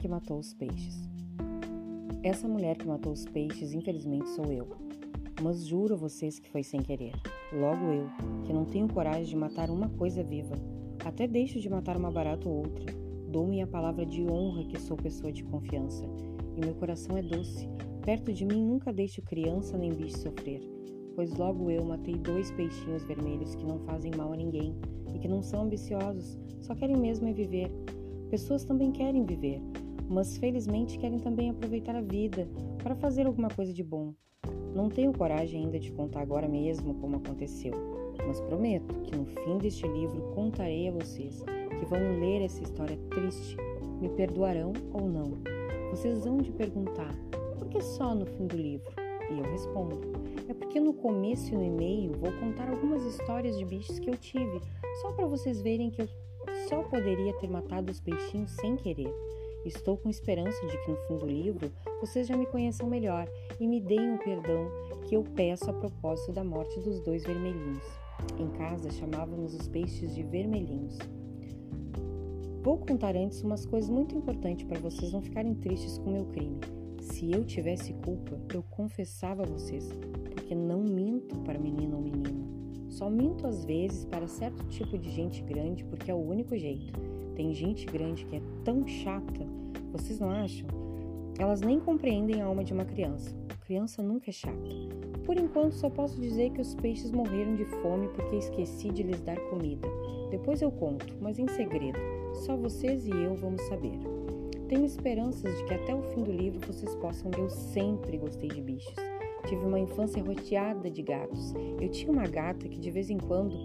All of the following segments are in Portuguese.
que matou os peixes. Essa mulher que matou os peixes, infelizmente, sou eu. Mas juro a vocês que foi sem querer. Logo eu, que não tenho coragem de matar uma coisa viva. Até deixo de matar uma barata ou outra. Dou minha palavra de honra que sou pessoa de confiança. E meu coração é doce. Perto de mim nunca deixo criança nem bicho sofrer. Pois logo eu matei dois peixinhos vermelhos que não fazem mal a ninguém e que não são ambiciosos, só querem mesmo é viver. Pessoas também querem viver, mas felizmente querem também aproveitar a vida para fazer alguma coisa de bom. Não tenho coragem ainda de contar agora mesmo como aconteceu, mas prometo que no fim deste livro contarei a vocês que vão ler essa história triste. Me perdoarão ou não? Vocês vão de perguntar: por que só no fim do livro? E eu respondo: é porque no começo e no e-mail vou contar algumas histórias de bichos que eu tive, só para vocês verem que eu só poderia ter matado os peixinhos sem querer. Estou com esperança de que no fim do livro vocês já me conheçam melhor e me deem o perdão que eu peço a propósito da morte dos dois vermelhinhos. Em casa chamávamos os peixes de vermelhinhos. Vou contar antes umas coisas muito importantes para vocês não ficarem tristes com meu crime. Se eu tivesse culpa, eu confessava a vocês, porque não minto para menino ou menina. Só minto às vezes para certo tipo de gente grande, porque é o único jeito. Tem gente grande que é tão chata, vocês não acham? Elas nem compreendem a alma de uma criança. Criança nunca é chata. Por enquanto, só posso dizer que os peixes morreram de fome porque esqueci de lhes dar comida. Depois eu conto, mas em segredo. Só vocês e eu vamos saber. Tenho esperanças de que até o fim do livro vocês possam ver. Eu sempre gostei de bichos. Tive uma infância rodeada de gatos. Eu tinha uma gata que de vez em quando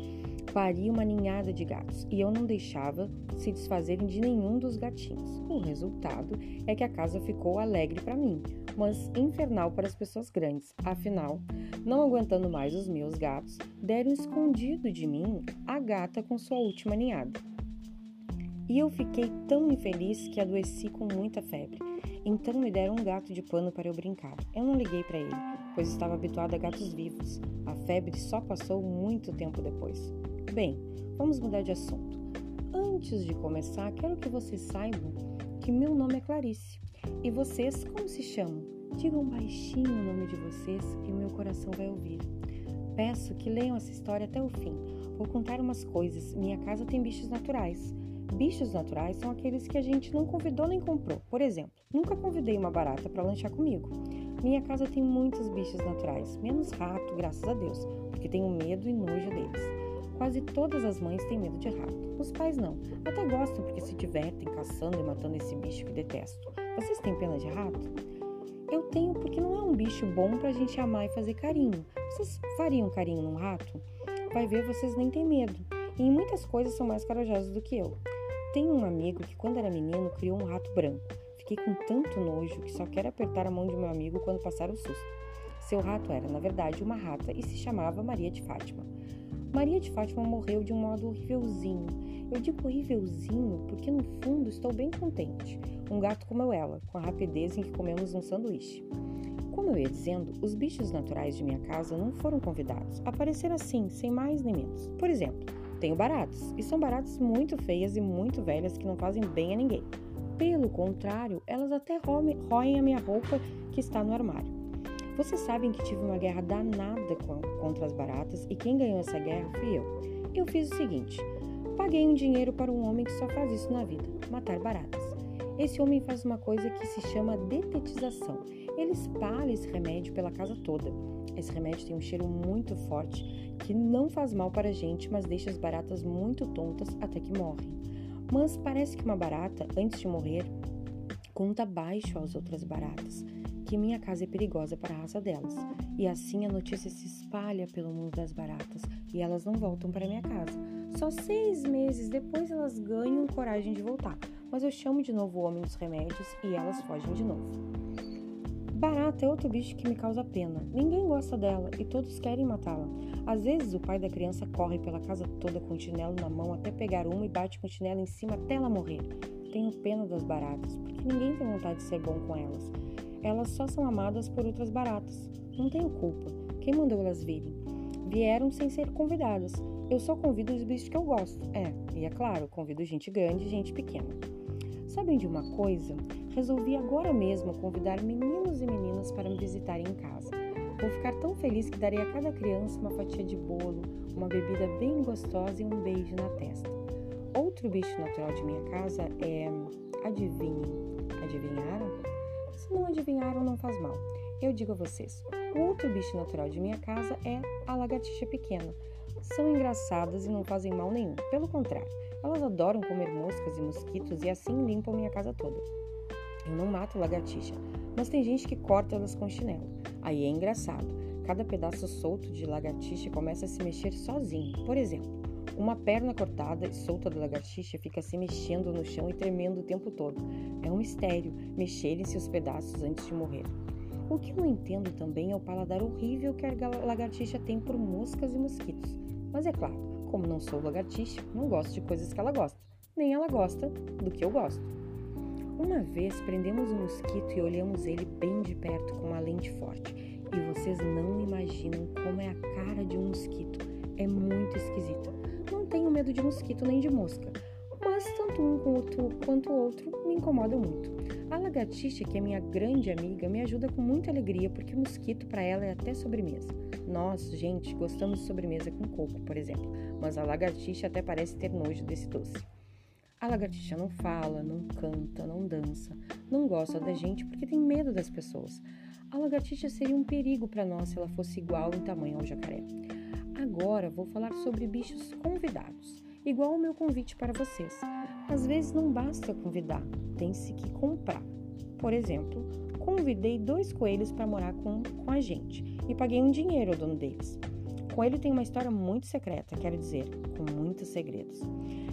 paria uma ninhada de gatos e eu não deixava se desfazerem de nenhum dos gatinhos. O resultado é que a casa ficou alegre para mim, mas infernal para as pessoas grandes. Afinal, não aguentando mais os meus gatos, deram escondido de mim a gata com sua última ninhada. E eu fiquei tão infeliz que adoeci com muita febre. Então me deram um gato de pano para eu brincar. Eu não liguei para ele, pois estava habituado a gatos vivos. A febre só passou muito tempo depois. Bem, vamos mudar de assunto. Antes de começar, quero que vocês saibam que meu nome é Clarice. E vocês, como se chamam? Digam baixinho o nome de vocês e o meu coração vai ouvir. Peço que leiam essa história até o fim. Vou contar umas coisas. Minha casa tem bichos naturais. Bichos naturais são aqueles que a gente não convidou nem comprou. Por exemplo, nunca convidei uma barata para lanchar comigo. Minha casa tem muitos bichos naturais, menos rato, graças a Deus, porque tenho medo e nojo deles. Quase todas as mães têm medo de rato. Os pais não. Até gostam porque se divertem caçando e matando esse bicho que detesto. Vocês têm pena de rato? Eu tenho porque não é um bicho bom pra gente amar e fazer carinho. Vocês fariam carinho num rato? Vai ver, vocês nem têm medo. E em muitas coisas são mais corajosos do que eu. Tenho um amigo que, quando era menino, criou um rato branco. Fiquei com tanto nojo que só quero apertar a mão de meu amigo quando passar o susto. Seu rato era, na verdade, uma rata e se chamava Maria de Fátima. Maria de Fátima morreu de um modo horrívelzinho. Eu digo horrívelzinho porque, no fundo, estou bem contente. Um gato comeu ela, com a rapidez em que comemos um sanduíche. Como eu ia dizendo, os bichos naturais de minha casa não foram convidados. Apareceram assim, sem mais nem menos. Por exemplo, tenho baratas, e são baratas muito feias e muito velhas que não fazem bem a ninguém. Pelo contrário, elas até roem a minha roupa que está no armário. Vocês sabem que tive uma guerra danada contra as baratas e quem ganhou essa guerra fui eu. Eu fiz o seguinte: paguei um dinheiro para um homem que só faz isso na vida: matar baratas. Esse homem faz uma coisa que se chama detetização. Ele espalha esse remédio pela casa toda. Esse remédio tem um cheiro muito forte que não faz mal para a gente, mas deixa as baratas muito tontas até que morrem. Mas parece que uma barata, antes de morrer, conta baixo às outras baratas que minha casa é perigosa para a raça delas. E assim a notícia se espalha pelo mundo das baratas e elas não voltam para minha casa. Só seis meses depois elas ganham coragem de voltar, mas eu chamo de novo o homem dos remédios e elas fogem de novo. Barata é outro bicho que me causa pena. Ninguém gosta dela e todos querem matá-la. Às vezes o pai da criança corre pela casa toda com o chinelo na mão até pegar uma e bate com o chinelo em cima até ela morrer. Tenho pena das baratas, porque ninguém tem vontade de ser bom com elas. Elas só são amadas por outras baratas. Não tenho culpa. Quem mandou elas virem? Vieram sem ser convidadas. Eu só convido os bichos que eu gosto. É, e é claro, convido gente grande e gente pequena. Sabem de uma coisa? Resolvi agora mesmo convidar meninos e meninas para me visitarem em casa. Vou ficar tão feliz que darei a cada criança uma fatia de bolo, uma bebida bem gostosa e um beijo na testa. Outro bicho natural de minha casa é. Adivinhem. Adivinharam? Se não adivinharam, não faz mal. Eu digo a vocês: o outro bicho natural de minha casa é a lagartixa pequena. São engraçadas e não fazem mal nenhum. Pelo contrário, elas adoram comer moscas e mosquitos e assim limpam minha casa toda. Eu não mato lagartixa, mas tem gente que corta elas com chinelo. Aí é engraçado. Cada pedaço solto de lagartixa começa a se mexer sozinho. Por exemplo, uma perna cortada e solta da lagartixa fica se mexendo no chão e tremendo o tempo todo. É um mistério mexerem seus pedaços antes de morrer. O que eu não entendo também é o paladar horrível que a lagartixa tem por moscas e mosquitos. Mas é claro, como não sou lagartixa, não gosto de coisas que ela gosta, nem ela gosta do que eu gosto. Uma vez prendemos um mosquito e olhamos ele bem de perto com uma lente forte. E vocês não imaginam como é a cara de um mosquito. É muito esquisita. Não tenho medo de mosquito nem de mosca, mas tanto um quanto o outro me incomodam muito. A lagartixa, que é minha grande amiga, me ajuda com muita alegria porque mosquito para ela é até sobremesa. Nós, gente, gostamos de sobremesa com coco, por exemplo, mas a lagartixa até parece ter nojo desse doce. A lagartixa não fala, não canta, não dança, não gosta da gente porque tem medo das pessoas. A lagartixa seria um perigo para nós se ela fosse igual em tamanho ao jacaré. Agora vou falar sobre bichos convidados, igual o meu convite para vocês. Às vezes não basta convidar, tem-se que comprar. Por exemplo, convidei dois coelhos para morar com, com a gente e paguei um dinheiro ao dono deles. Coelho tem uma história muito secreta, quero dizer, com muitos segredos.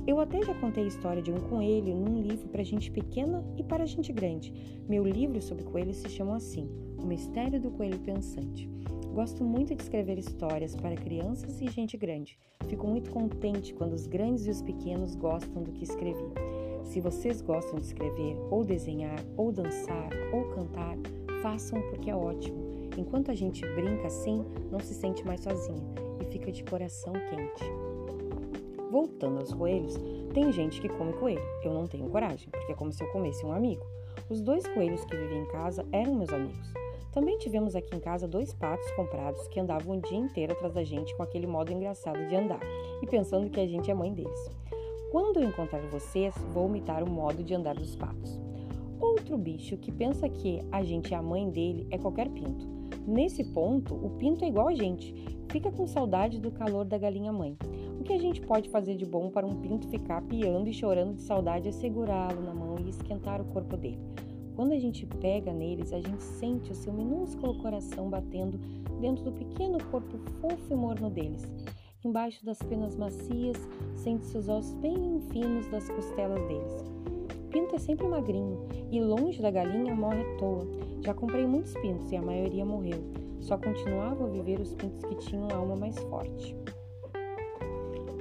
Eu até já contei a história de um coelho num livro para gente pequena e para gente grande. Meu livro sobre coelhos se chama assim: O Mistério do Coelho Pensante. Gosto muito de escrever histórias para crianças e gente grande. Fico muito contente quando os grandes e os pequenos gostam do que escrevi. Se vocês gostam de escrever, ou desenhar, ou dançar, ou cantar, façam porque é ótimo. Enquanto a gente brinca assim, não se sente mais sozinha e fica de coração quente. Voltando aos coelhos, tem gente que come coelho. Eu não tenho coragem, porque é como se eu comesse um amigo. Os dois coelhos que viviam em casa eram meus amigos. Também tivemos aqui em casa dois patos comprados que andavam o dia inteiro atrás da gente com aquele modo engraçado de andar e pensando que a gente é mãe deles. Quando eu encontrar vocês, vou imitar o modo de andar dos patos. Outro bicho que pensa que a gente é a mãe dele é qualquer pinto. Nesse ponto, o pinto é igual a gente, fica com saudade do calor da galinha mãe. O que a gente pode fazer de bom para um pinto ficar piando e chorando de saudade é segurá-lo na mão e esquentar o corpo dele. Quando a gente pega neles, a gente sente o seu minúsculo coração batendo dentro do pequeno corpo fofo e morno deles. Embaixo das penas macias, sente-se os ossos bem finos das costelas deles. Pinto é sempre magrinho e longe da galinha morre à toa. Já comprei muitos pintos e a maioria morreu. Só continuavam a viver os pintos que tinham alma mais forte.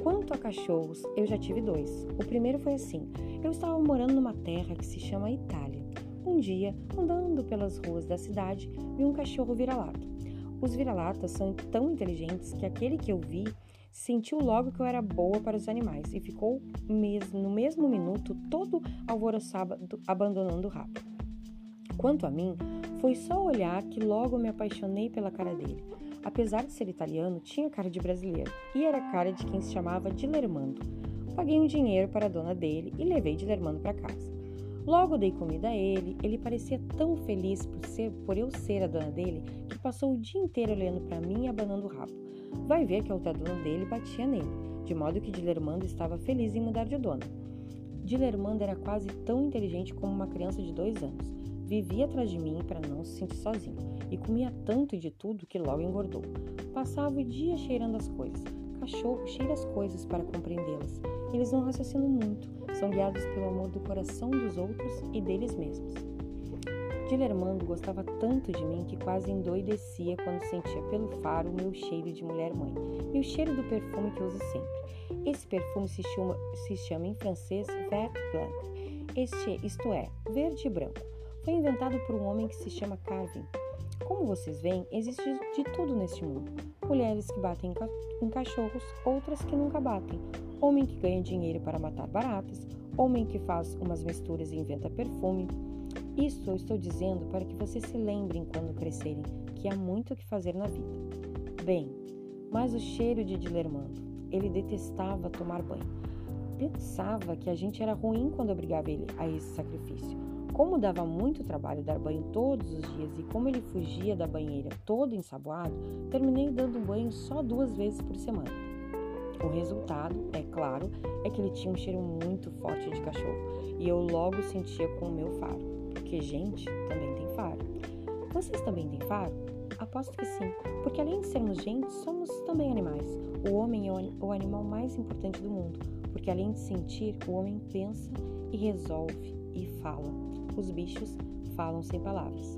Quanto a cachorros, eu já tive dois. O primeiro foi assim: eu estava morando numa terra que se chama Itália. Um dia, andando pelas ruas da cidade, vi um cachorro vira-lata. Os vira-latas são tão inteligentes que aquele que eu vi sentiu logo que eu era boa para os animais e ficou no mesmo minuto todo alvoroçado, abandonando o rabo. Quanto a mim, foi só olhar que logo me apaixonei pela cara dele. Apesar de ser italiano, tinha cara de brasileiro e era cara de quem se chamava Dilermando. Paguei um dinheiro para a dona dele e levei Dilermando para casa. Logo dei comida a ele, ele parecia tão feliz por, ser, por eu ser a dona dele que passou o dia inteiro olhando para mim e abanando o rabo. Vai ver que a outra dona dele batia nele, de modo que Dilermando estava feliz em mudar de dona. Dilermando era quase tão inteligente como uma criança de dois anos. Vivia atrás de mim para não se sentir sozinho e comia tanto de tudo que logo engordou. Passava o dia cheirando as coisas. Cachorro cheira as coisas para compreendê-las. Eles não raciocinam muito, são guiados pelo amor do coração dos outros e deles mesmos. Dilermando gostava tanto de mim que quase endoidecia quando sentia pelo faro o meu cheiro de mulher-mãe e o cheiro do perfume que uso sempre. Esse perfume se chama, se chama em francês Vert Blanc, este, isto é, verde e branco. Foi inventado por um homem que se chama Carvin. Como vocês veem, existe de tudo neste mundo. Mulheres que batem em cachorros, outras que nunca batem. Homem que ganha dinheiro para matar baratas, homem que faz umas misturas e inventa perfume. Isso eu estou dizendo para que vocês se lembrem quando crescerem que há muito o que fazer na vida. Bem, mas o cheiro de Dilermando. Ele detestava tomar banho. Pensava que a gente era ruim quando obrigava ele a esse sacrifício. Como dava muito trabalho dar banho todos os dias e como ele fugia da banheira todo ensaboado, terminei dando banho só duas vezes por semana. O resultado, é claro, é que ele tinha um cheiro muito forte de cachorro e eu logo sentia com o meu faro, porque gente também tem faro. Vocês também têm faro? Aposto que sim, porque além de sermos gente, somos também animais. O homem é o animal mais importante do mundo, porque além de sentir, o homem pensa e resolve e fala. Os bichos falam sem palavras.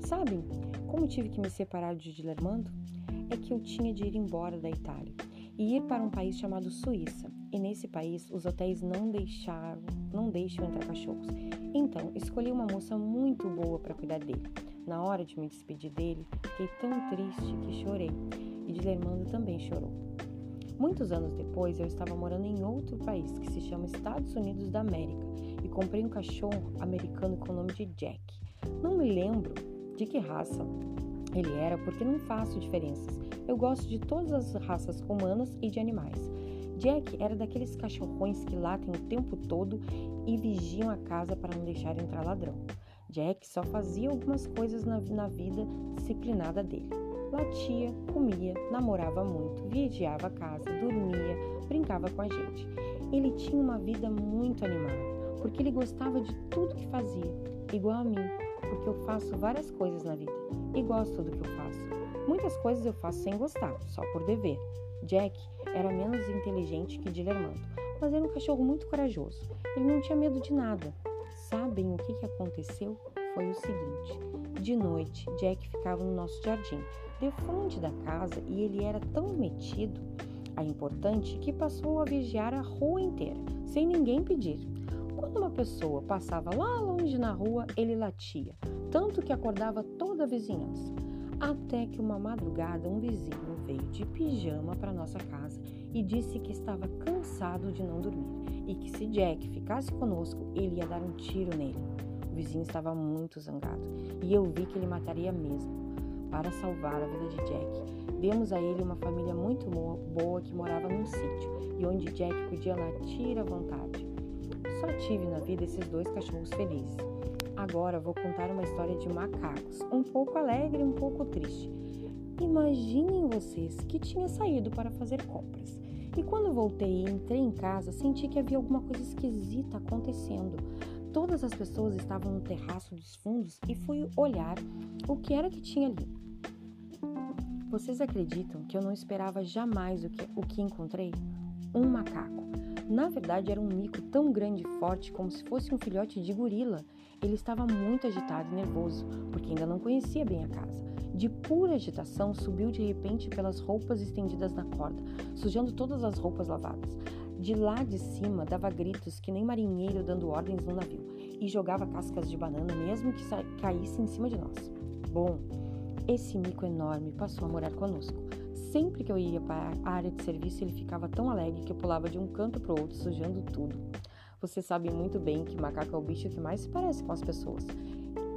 Sabem como tive que me separar de Dilermando? É que eu tinha de ir embora da Itália e ir para um país chamado Suíça. E nesse país os hotéis não deixaram, não deixam entrar cachorros. Então escolhi uma moça muito boa para cuidar dele. Na hora de me despedir dele, fiquei tão triste que chorei. E Dilermando também chorou. Muitos anos depois, eu estava morando em outro país que se chama Estados Unidos da América e comprei um cachorro americano com o nome de Jack. Não me lembro de que raça ele era porque não faço diferenças. Eu gosto de todas as raças humanas e de animais. Jack era daqueles cachorrões que latem o tempo todo e vigiam a casa para não deixar entrar ladrão. Jack só fazia algumas coisas na, na vida disciplinada dele. Latia, comia, namorava muito, vigiava a casa, dormia, brincava com a gente. Ele tinha uma vida muito animada porque ele gostava de tudo que fazia, igual a mim, porque eu faço várias coisas na vida e gosto do que eu faço. Muitas coisas eu faço sem gostar, só por dever. Jack era menos inteligente que Dilermando, mas um cachorro muito corajoso. Ele não tinha medo de nada. Sabem o que, que aconteceu? Foi o seguinte: de noite, Jack ficava no nosso jardim, de frente da casa, e ele era tão metido a importante que passou a vigiar a rua inteira, sem ninguém pedir. Quando uma pessoa passava lá longe na rua, ele latia, tanto que acordava toda a vizinhança. Até que uma madrugada um vizinho veio de pijama para nossa casa e disse que estava cansado de não dormir e que se Jack ficasse conosco, ele ia dar um tiro nele. O vizinho estava muito zangado e eu vi que ele mataria mesmo. Para salvar a vida de Jack, demos a ele uma família muito boa que morava num sítio e onde Jack podia latir à vontade. Só tive na vida esses dois cachorros felizes. Agora vou contar uma história de macacos, um pouco alegre e um pouco triste. Imaginem vocês que tinha saído para fazer compras. E quando voltei e entrei em casa, senti que havia alguma coisa esquisita acontecendo. Todas as pessoas estavam no terraço dos fundos e fui olhar o que era que tinha ali. Vocês acreditam que eu não esperava jamais o que, o que encontrei? Um macaco. Na verdade, era um mico tão grande e forte como se fosse um filhote de gorila. Ele estava muito agitado e nervoso, porque ainda não conhecia bem a casa. De pura agitação, subiu de repente pelas roupas estendidas na corda, sujando todas as roupas lavadas. De lá de cima, dava gritos que nem marinheiro dando ordens no navio, e jogava cascas de banana mesmo que caísse em cima de nós. Bom, esse mico enorme passou a morar conosco. Sempre que eu ia para a área de serviço, ele ficava tão alegre que eu pulava de um canto para o outro, sujando tudo. Vocês sabem muito bem que macaco é o bicho que mais se parece com as pessoas.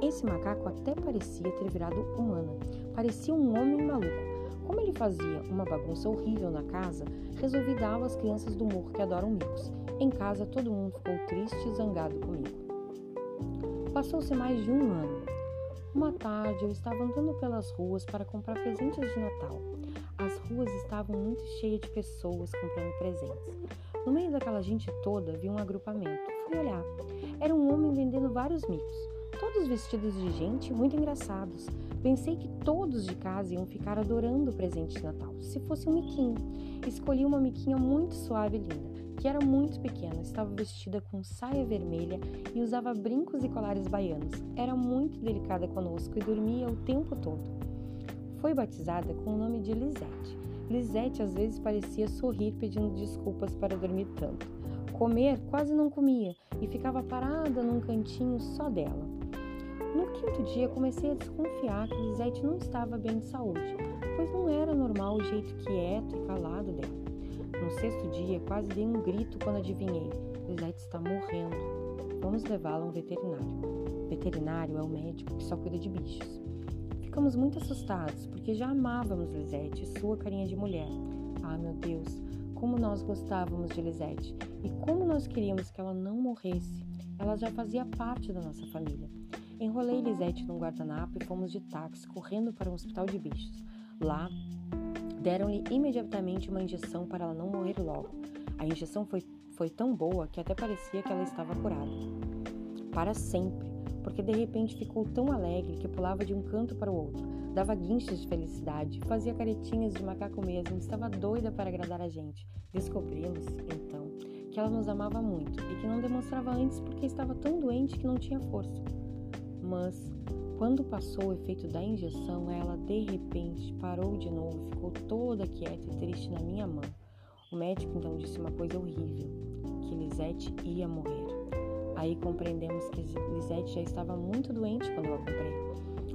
Esse macaco até parecia ter virado humano. Parecia um homem maluco. Como ele fazia uma bagunça horrível na casa, resolvi dar às crianças do morro que adoram micos. Em casa, todo mundo ficou triste e zangado comigo. Passou-se mais de um ano. Uma tarde, eu estava andando pelas ruas para comprar presentes de Natal. As ruas estavam muito cheias de pessoas comprando presentes. No meio daquela gente toda, vi um agrupamento. Fui olhar. Era um homem vendendo vários micos, todos vestidos de gente, muito engraçados. Pensei que todos de casa iam ficar adorando o presente de Natal, se fosse um miquinho. Escolhi uma miquinha muito suave e linda, que era muito pequena, estava vestida com saia vermelha e usava brincos e colares baianos. Era muito delicada conosco e dormia o tempo todo. Foi batizada com o nome de Lisette. Lisette às vezes parecia sorrir pedindo desculpas para dormir tanto. Comer quase não comia e ficava parada num cantinho só dela. No quinto dia comecei a desconfiar que Lisette não estava bem de saúde, pois não era normal o jeito quieto e calado dela. No sexto dia quase dei um grito quando adivinhei. Lisette está morrendo. Vamos levá-la a um veterinário. Veterinário é o médico que só cuida de bichos. Ficamos muito assustados porque já amávamos Lisette e sua carinha de mulher. Ah, meu Deus, como nós gostávamos de Lisette e como nós queríamos que ela não morresse. Ela já fazia parte da nossa família. Enrolei Lisette num guardanapo e fomos de táxi correndo para um hospital de bichos. Lá, deram-lhe imediatamente uma injeção para ela não morrer logo. A injeção foi, foi tão boa que até parecia que ela estava curada. Para sempre, porque de repente ficou tão alegre que pulava de um canto para o outro, dava guinchos de felicidade, fazia caretinhas de macaco mesmo, estava doida para agradar a gente. Descobrimos, então, que ela nos amava muito e que não demonstrava antes porque estava tão doente que não tinha força mas quando passou o efeito da injeção, ela de repente parou de novo, ficou toda quieta e triste na minha mão. O médico então disse uma coisa horrível, que Lisette ia morrer. Aí compreendemos que Lisette já estava muito doente quando eu a comprei.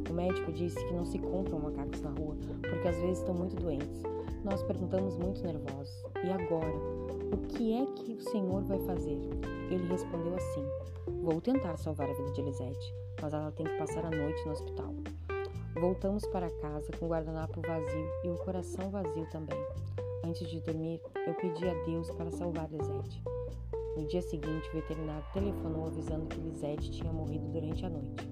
O médico disse que não se compram macacos na rua, porque às vezes estão muito doentes. Nós perguntamos muito nervosos: e agora? O que é que o senhor vai fazer? Ele respondeu assim: Vou tentar salvar a vida de Lisette mas ela tem que passar a noite no hospital. Voltamos para casa com o guardanapo vazio e o coração vazio também. Antes de dormir, eu pedi a Deus para salvar Lisette. No dia seguinte, o veterinário telefonou avisando que Lisette tinha morrido durante a noite.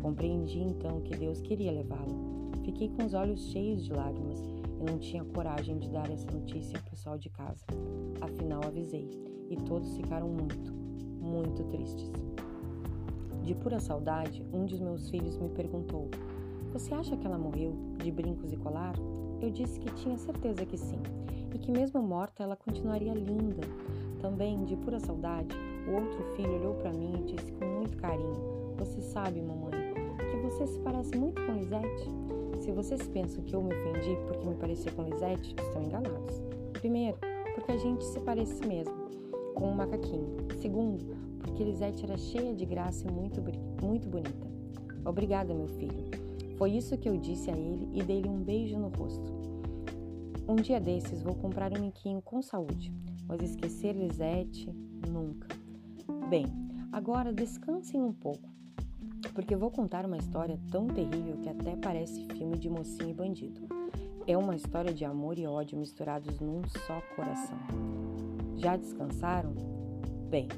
Compreendi então que Deus queria levá-la. Fiquei com os olhos cheios de lágrimas e não tinha coragem de dar essa notícia ao pessoal de casa. Afinal, avisei e todos ficaram muito, muito tristes. De pura saudade, um dos meus filhos me perguntou: Você acha que ela morreu de brincos e colar? Eu disse que tinha certeza que sim, e que mesmo morta ela continuaria linda. Também, de pura saudade, o outro filho olhou para mim e disse com muito carinho: Você sabe, mamãe, que você se parece muito com Lisette? Se vocês pensam que eu me ofendi porque me parecia com Lisette, estão enganados. Primeiro, porque a gente se parece mesmo, com um macaquinho. Segundo, porque Lisette era cheia de graça e muito, muito bonita. Obrigada, meu filho. Foi isso que eu disse a ele e dei-lhe um beijo no rosto. Um dia desses vou comprar um miquinho com saúde, mas esquecer Lisette, nunca. Bem, agora descansem um pouco, porque vou contar uma história tão terrível que até parece filme de mocinho e bandido. É uma história de amor e ódio misturados num só coração. Já descansaram? Bem,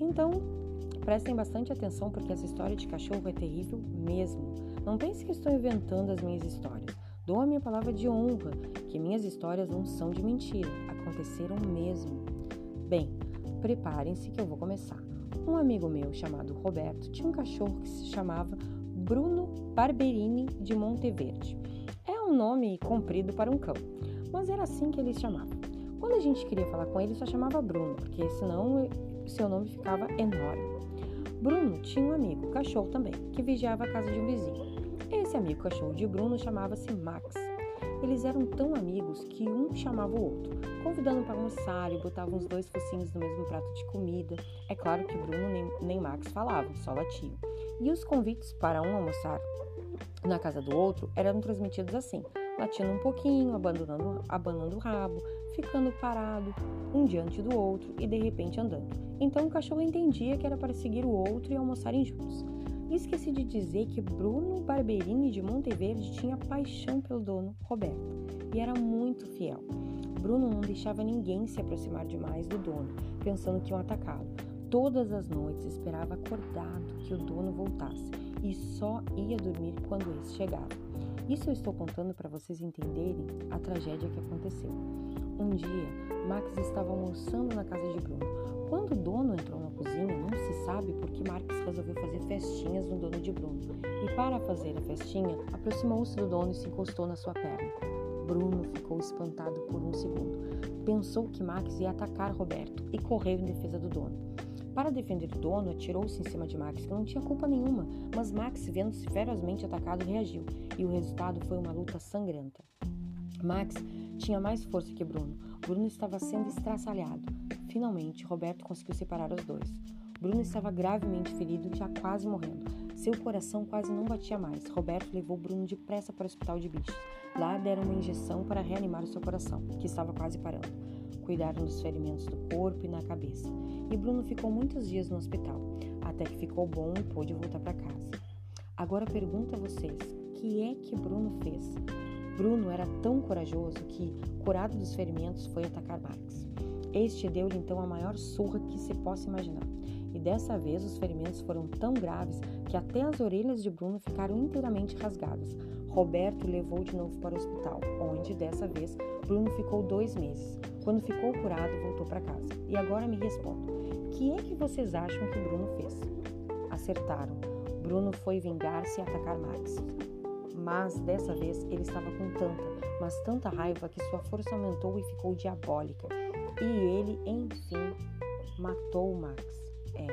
então, prestem bastante atenção porque essa história de cachorro é terrível mesmo. Não pense que estou inventando as minhas histórias. Dou a minha palavra de honra que minhas histórias não são de mentira, aconteceram mesmo. Bem, preparem-se que eu vou começar. Um amigo meu chamado Roberto tinha um cachorro que se chamava Bruno Barberini de Monteverde. É um nome comprido para um cão, mas era assim que ele se chamava. Quando a gente queria falar com ele, só chamava Bruno, porque senão seu nome ficava enorme. Bruno tinha um amigo, cachorro também, que vigiava a casa de um vizinho. Esse amigo cachorro de Bruno chamava-se Max. Eles eram tão amigos que um chamava o outro, convidando para almoçar e botavam os dois focinhos no mesmo prato de comida. É claro que Bruno nem, nem Max falavam, só latiam. E os convites para um almoçar na casa do outro eram transmitidos assim: latindo um pouquinho, abandonando, abanando o rabo, ficando parado, um diante do outro e de repente andando. Então o cachorro entendia que era para seguir o outro e almoçarem juntos. Esqueci de dizer que Bruno Barberini de Monteverde tinha paixão pelo dono, Roberto, e era muito fiel. Bruno não deixava ninguém se aproximar demais do dono, pensando que iam atacá-lo. Todas as noites esperava acordado que o dono voltasse e só ia dormir quando esse chegava. Isso eu estou contando para vocês entenderem a tragédia que aconteceu. Um dia, Max estava almoçando na casa de Bruno. Quando o dono entrou na cozinha, não se sabe por que Max resolveu fazer festinhas no dono de Bruno. E para fazer a festinha, aproximou-se do dono e se encostou na sua perna. Bruno ficou espantado por um segundo. Pensou que Max ia atacar Roberto e correu em defesa do dono. Para defender o dono, atirou-se em cima de Max, que não tinha culpa nenhuma, mas Max, vendo-se ferozmente atacado, reagiu, e o resultado foi uma luta sangrenta. Max tinha mais força que Bruno. Bruno estava sendo estraçalhado. Finalmente, Roberto conseguiu separar os dois. Bruno estava gravemente ferido e já quase morrendo. Seu coração quase não batia mais. Roberto levou Bruno depressa para o hospital de bichos. Lá deram uma injeção para reanimar o seu coração, que estava quase parando. Cuidaram dos ferimentos do corpo e na cabeça. E Bruno ficou muitos dias no hospital, até que ficou bom e pôde voltar para casa. Agora pergunto a vocês: que é que Bruno fez? Bruno era tão corajoso que, curado dos ferimentos, foi atacar Marx. Este deu-lhe então a maior surra que se possa imaginar. E dessa vez os ferimentos foram tão graves que até as orelhas de Bruno ficaram inteiramente rasgadas. Roberto levou de novo para o hospital, onde dessa vez Bruno ficou dois meses. Quando ficou curado, voltou para casa. E agora me respondam: que é que vocês acham que Bruno fez? Acertaram. Bruno foi vingar-se e atacar Max mas dessa vez ele estava com tanta, mas tanta raiva que sua força aumentou e ficou diabólica. E ele, enfim, matou Max. É.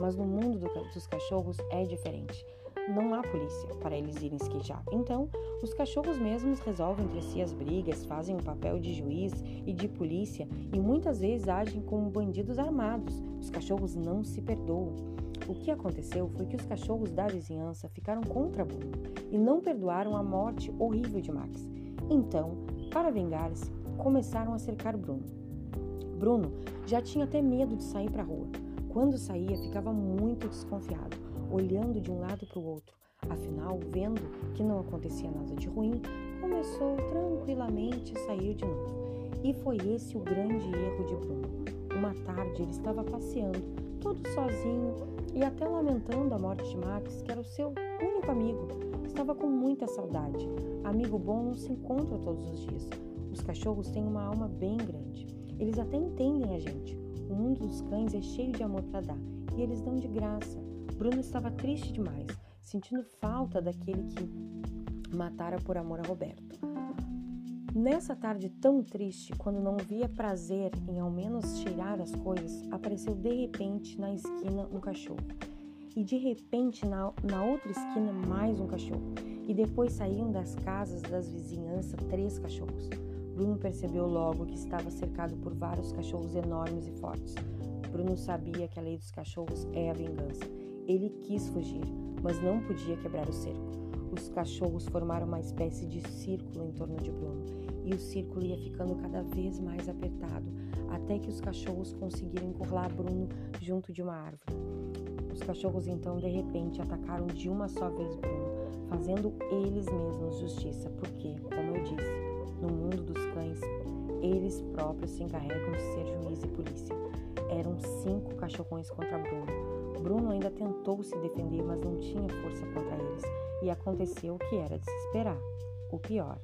Mas no mundo do, dos cachorros é diferente. Não há polícia para eles irem se queixar. Então, os cachorros mesmos resolvem entre si as brigas, fazem o papel de juiz e de polícia e muitas vezes agem como bandidos armados. Os cachorros não se perdoam. O que aconteceu foi que os cachorros da vizinhança ficaram contra Bruno e não perdoaram a morte horrível de Max. Então, para vingar-se, começaram a cercar Bruno. Bruno já tinha até medo de sair para a rua. Quando saía, ficava muito desconfiado, olhando de um lado para o outro. Afinal, vendo que não acontecia nada de ruim, começou tranquilamente a sair de novo. E foi esse o grande erro de Bruno. Uma tarde ele estava passeando, todo sozinho, e até lamentando a morte de Max, que era o seu único amigo. Estava com muita saudade. Amigo bom não se encontra todos os dias. Os cachorros têm uma alma bem grande. Eles até entendem a gente. O mundo dos cães é cheio de amor para dar e eles dão de graça. Bruno estava triste demais, sentindo falta daquele que matara por amor a Roberto. Nessa tarde tão triste, quando não via prazer em ao menos cheirar as coisas, apareceu de repente na esquina um cachorro. E de repente na, na outra esquina mais um cachorro. E depois saíam das casas das vizinhanças três cachorros. Bruno percebeu logo que estava cercado por vários cachorros enormes e fortes. Bruno sabia que a lei dos cachorros é a vingança. Ele quis fugir, mas não podia quebrar o cerco. Os cachorros formaram uma espécie de círculo em torno de Bruno, e o círculo ia ficando cada vez mais apertado, até que os cachorros conseguiram encurralar Bruno junto de uma árvore. Os cachorros então de repente atacaram de uma só vez Bruno, fazendo eles mesmos justiça, porque, como eu disse, no mundo dos cães, eles próprios se encarregam de ser juiz e polícia. Eram cinco cachorrões contra Bruno. Bruno ainda tentou se defender, mas não tinha força contra eles e aconteceu o que era de se esperar. O pior,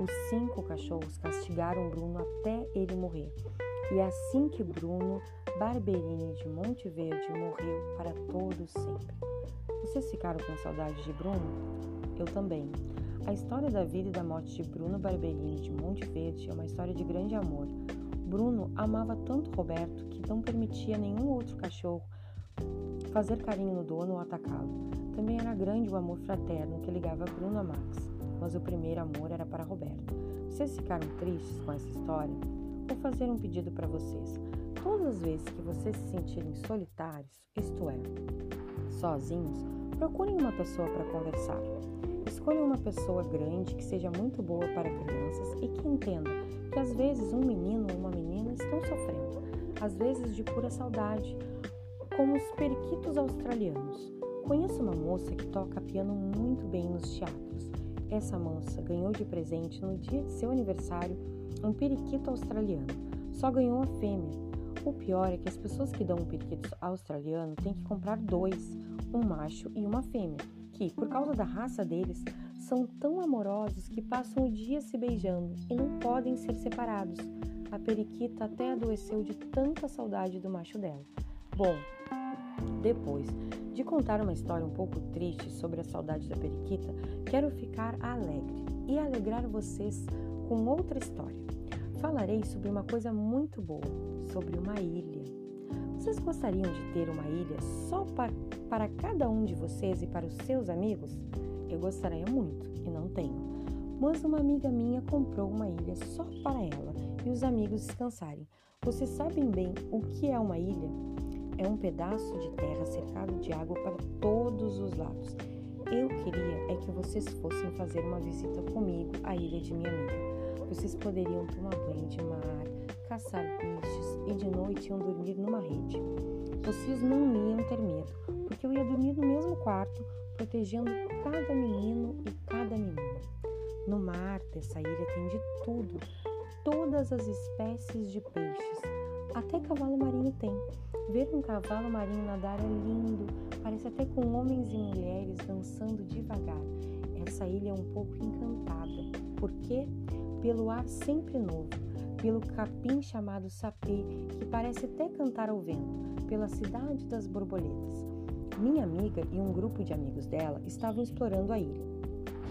os cinco cachorros castigaram Bruno até ele morrer. E assim que Bruno Barberini de Monte Verde morreu para todos sempre. Vocês ficaram com saudade de Bruno? Eu também. A história da vida e da morte de Bruno Barberini de Monte Verde é uma história de grande amor. Bruno amava tanto Roberto que não permitia nenhum outro cachorro fazer carinho no dono ou atacá-lo. Também era grande o amor fraterno que ligava Bruno a Max, mas o primeiro amor era para Roberto. Vocês ficaram tristes com essa história? Vou fazer um pedido para vocês. Todas as vezes que vocês se sentirem solitários, isto é, sozinhos, procurem uma pessoa para conversar. Escolham uma pessoa grande que seja muito boa para crianças e que entenda que às vezes um menino ou uma menina estão sofrendo, às vezes de pura saudade, como os periquitos australianos. Conheço uma moça que toca piano muito bem nos teatros. Essa moça ganhou de presente no dia de seu aniversário um periquito australiano. Só ganhou a fêmea. O pior é que as pessoas que dão um periquito australiano têm que comprar dois, um macho e uma fêmea, que, por causa da raça deles, são tão amorosos que passam o dia se beijando e não podem ser separados. A periquita até adoeceu de tanta saudade do macho dela. Bom, depois de contar uma história um pouco triste sobre a saudade da periquita, quero ficar alegre e alegrar vocês com outra história. Falarei sobre uma coisa muito boa, sobre uma ilha. Vocês gostariam de ter uma ilha só para, para cada um de vocês e para os seus amigos? Eu gostaria muito e não tenho. Mas uma amiga minha comprou uma ilha só para ela e os amigos descansarem. Vocês sabem bem o que é uma ilha? É um pedaço de terra cercado de água para todos os lados. Eu queria é que vocês fossem fazer uma visita comigo à ilha de minha amiga. vocês poderiam tomar banho de mar, caçar bichos e de noite iam dormir numa rede. Vocês não iam ter medo, porque eu ia dormir no mesmo quarto, protegendo cada menino e cada menina. No mar dessa ilha tem de tudo, todas as espécies de peixes. Até cavalo marinho tem. Ver um cavalo marinho nadar é lindo, parece até com homens e mulheres dançando devagar. Essa ilha é um pouco encantada. Por quê? Pelo ar sempre novo, pelo capim chamado sapê, que parece até cantar ao vento, pela cidade das borboletas. Minha amiga e um grupo de amigos dela estavam explorando a ilha.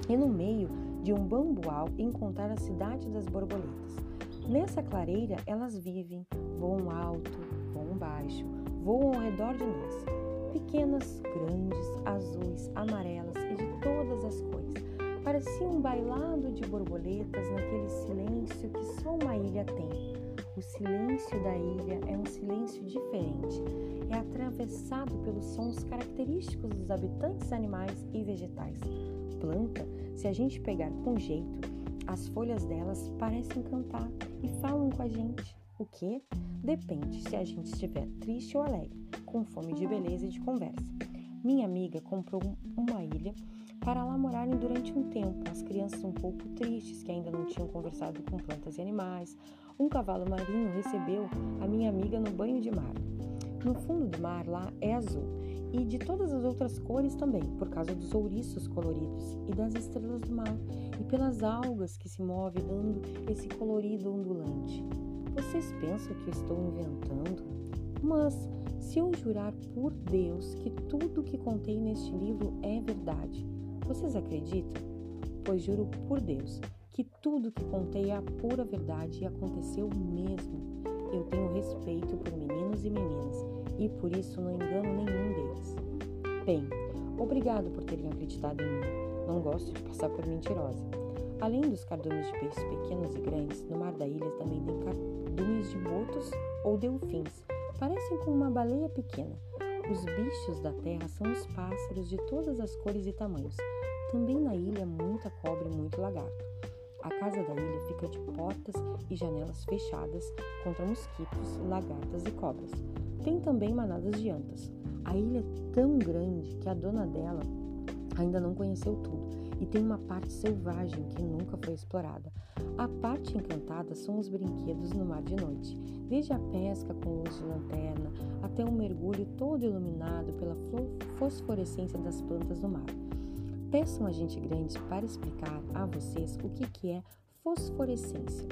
E no meio de um bambual encontraram a cidade das borboletas. Nessa clareira elas vivem, voam alto, baixo, voam ao redor de nós. Pequenas, grandes, azuis, amarelas e de todas as cores. Parecia um bailado de borboletas naquele silêncio que só uma ilha tem. O silêncio da ilha é um silêncio diferente. É atravessado pelos sons característicos dos habitantes animais e vegetais. Planta, se a gente pegar com jeito, as folhas delas parecem cantar e falam com a gente. O que? Depende se a gente estiver triste ou alegre, com fome de beleza e de conversa. Minha amiga comprou uma ilha para lá morarem durante um tempo. As crianças um pouco tristes, que ainda não tinham conversado com plantas e animais. Um cavalo marinho recebeu a minha amiga no banho de mar. No fundo do mar lá é azul e de todas as outras cores também, por causa dos ouriços coloridos e das estrelas do mar e pelas algas que se movem dando esse colorido ondulante. Vocês pensam que eu estou inventando? Mas se eu jurar por Deus que tudo que contei neste livro é verdade, vocês acreditam? Pois juro por Deus que tudo que contei é a pura verdade e aconteceu mesmo. Eu tenho respeito por meninos e meninas e por isso não engano nenhum deles. Bem, obrigado por terem acreditado em mim. Não gosto de passar por mentirosa. Além dos cardumes de peixes pequenos e grandes, no mar da ilha também tem cardumes de botos ou delfins. Parecem com uma baleia pequena. Os bichos da terra são os pássaros de todas as cores e tamanhos. Também na ilha muita cobra e muito lagarto. A casa da ilha fica de portas e janelas fechadas contra mosquitos, lagartas e cobras. Tem também manadas de antas. A ilha é tão grande que a dona dela ainda não conheceu tudo e tem uma parte selvagem que nunca foi explorada. A parte encantada são os brinquedos no mar de noite, desde a pesca com luz de lanterna até o mergulho todo iluminado pela fosforescência das plantas do mar. Peçam a gente grande para explicar a vocês o que, que é fosforescência.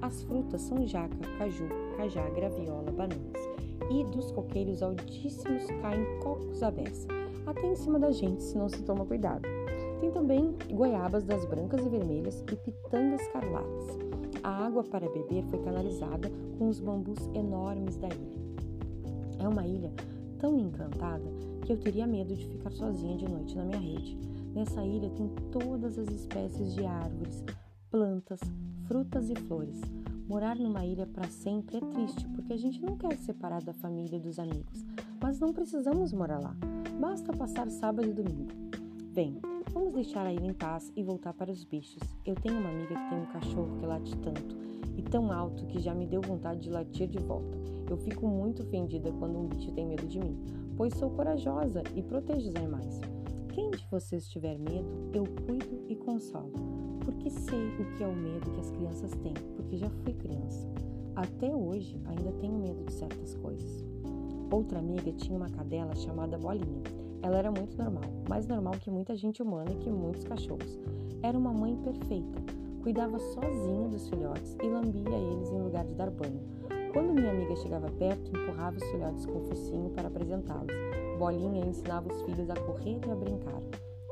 As frutas são jaca, caju, cajá, graviola, bananas e dos coqueiros altíssimos caem cocos à beça, até em cima da gente se não se toma cuidado. Tem também goiabas das brancas e vermelhas e pitangas escarlates. A água para beber foi canalizada com os bambus enormes da ilha. É uma ilha tão encantada que eu teria medo de ficar sozinha de noite na minha rede. Nessa ilha tem todas as espécies de árvores, plantas, frutas e flores. Morar numa ilha para sempre é triste, porque a gente não quer se separar da família e dos amigos, mas não precisamos morar lá. Basta passar sábado e domingo. Bem, vamos deixar a ilha em paz e voltar para os bichos. Eu tenho uma amiga que tem um cachorro que late tanto e tão alto que já me deu vontade de latir de volta. Eu fico muito ofendida quando um bicho tem medo de mim, pois sou corajosa e protejo os animais. Quem de vocês tiver medo, eu cuido e consolo porque sei o que é o medo que as crianças têm, porque já fui criança. Até hoje ainda tenho medo de certas coisas. Outra amiga tinha uma cadela chamada Bolinha. Ela era muito normal, mais normal que muita gente humana e que muitos cachorros. Era uma mãe perfeita, cuidava sozinha dos filhotes e lambia eles em lugar de dar banho. Quando minha amiga chegava perto, empurrava os filhotes com o focinho para apresentá-los. Bolinha ensinava os filhos a correr e a brincar.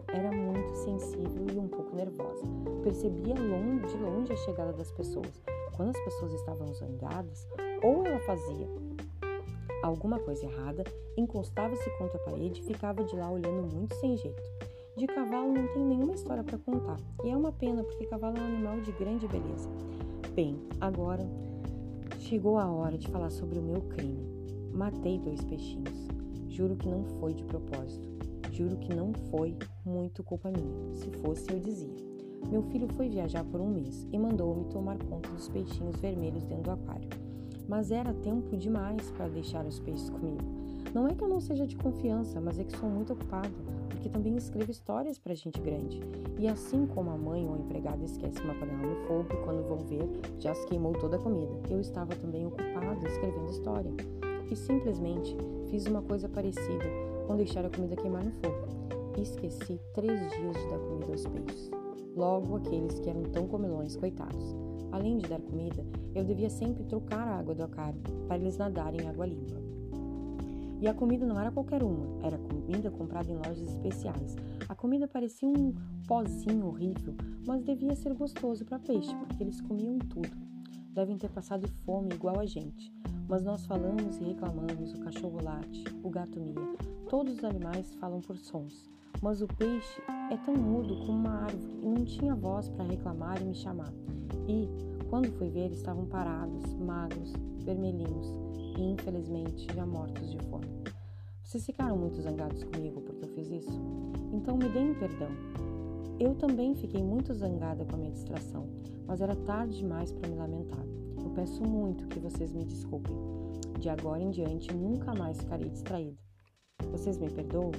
Era muito sensível e um pouco nervosa. Percebia de longe a chegada das pessoas. Quando as pessoas estavam zangadas, ou ela fazia alguma coisa errada, encostava-se contra a parede e ficava de lá olhando muito sem jeito. De cavalo não tem nenhuma história para contar, e é uma pena porque cavalo é um animal de grande beleza. Bem, agora chegou a hora de falar sobre o meu crime. Matei dois peixinhos. Juro que não foi de propósito. Juro que não foi muito culpa minha. Se fosse, eu dizia. Meu filho foi viajar por um mês e mandou-me tomar conta dos peixinhos vermelhos dentro do aquário. Mas era tempo demais para deixar os peixes comigo. Não é que eu não seja de confiança, mas é que sou muito ocupado, porque também escrevo histórias para gente grande. E assim como a mãe ou a empregada esquece uma panela no fogo quando vão ver já se queimou toda a comida, eu estava também ocupado escrevendo história. E simplesmente fiz uma coisa parecida com deixar a comida queimar no fogo. Esqueci três dias de dar comida aos peixes. Logo, aqueles que eram tão comilões, coitados. Além de dar comida, eu devia sempre trocar a água do aquário para eles nadarem em água limpa. E a comida não era qualquer uma, era comida comprada em lojas especiais. A comida parecia um pozinho horrível, mas devia ser gostoso para peixe, porque eles comiam tudo. Devem ter passado fome igual a gente. Mas nós falamos e reclamamos, o cachorro late, o gato mia. Todos os animais falam por sons. Mas o peixe é tão mudo como uma árvore e não tinha voz para reclamar e me chamar. E, quando fui ver, estavam parados, magros, vermelhinhos e, infelizmente, já mortos de fome. Vocês ficaram muito zangados comigo porque eu fiz isso? Então me deem perdão. Eu também fiquei muito zangada com a minha distração, mas era tarde demais para me lamentar. Eu peço muito que vocês me desculpem. De agora em diante, nunca mais ficarei distraído. Vocês me perdoam?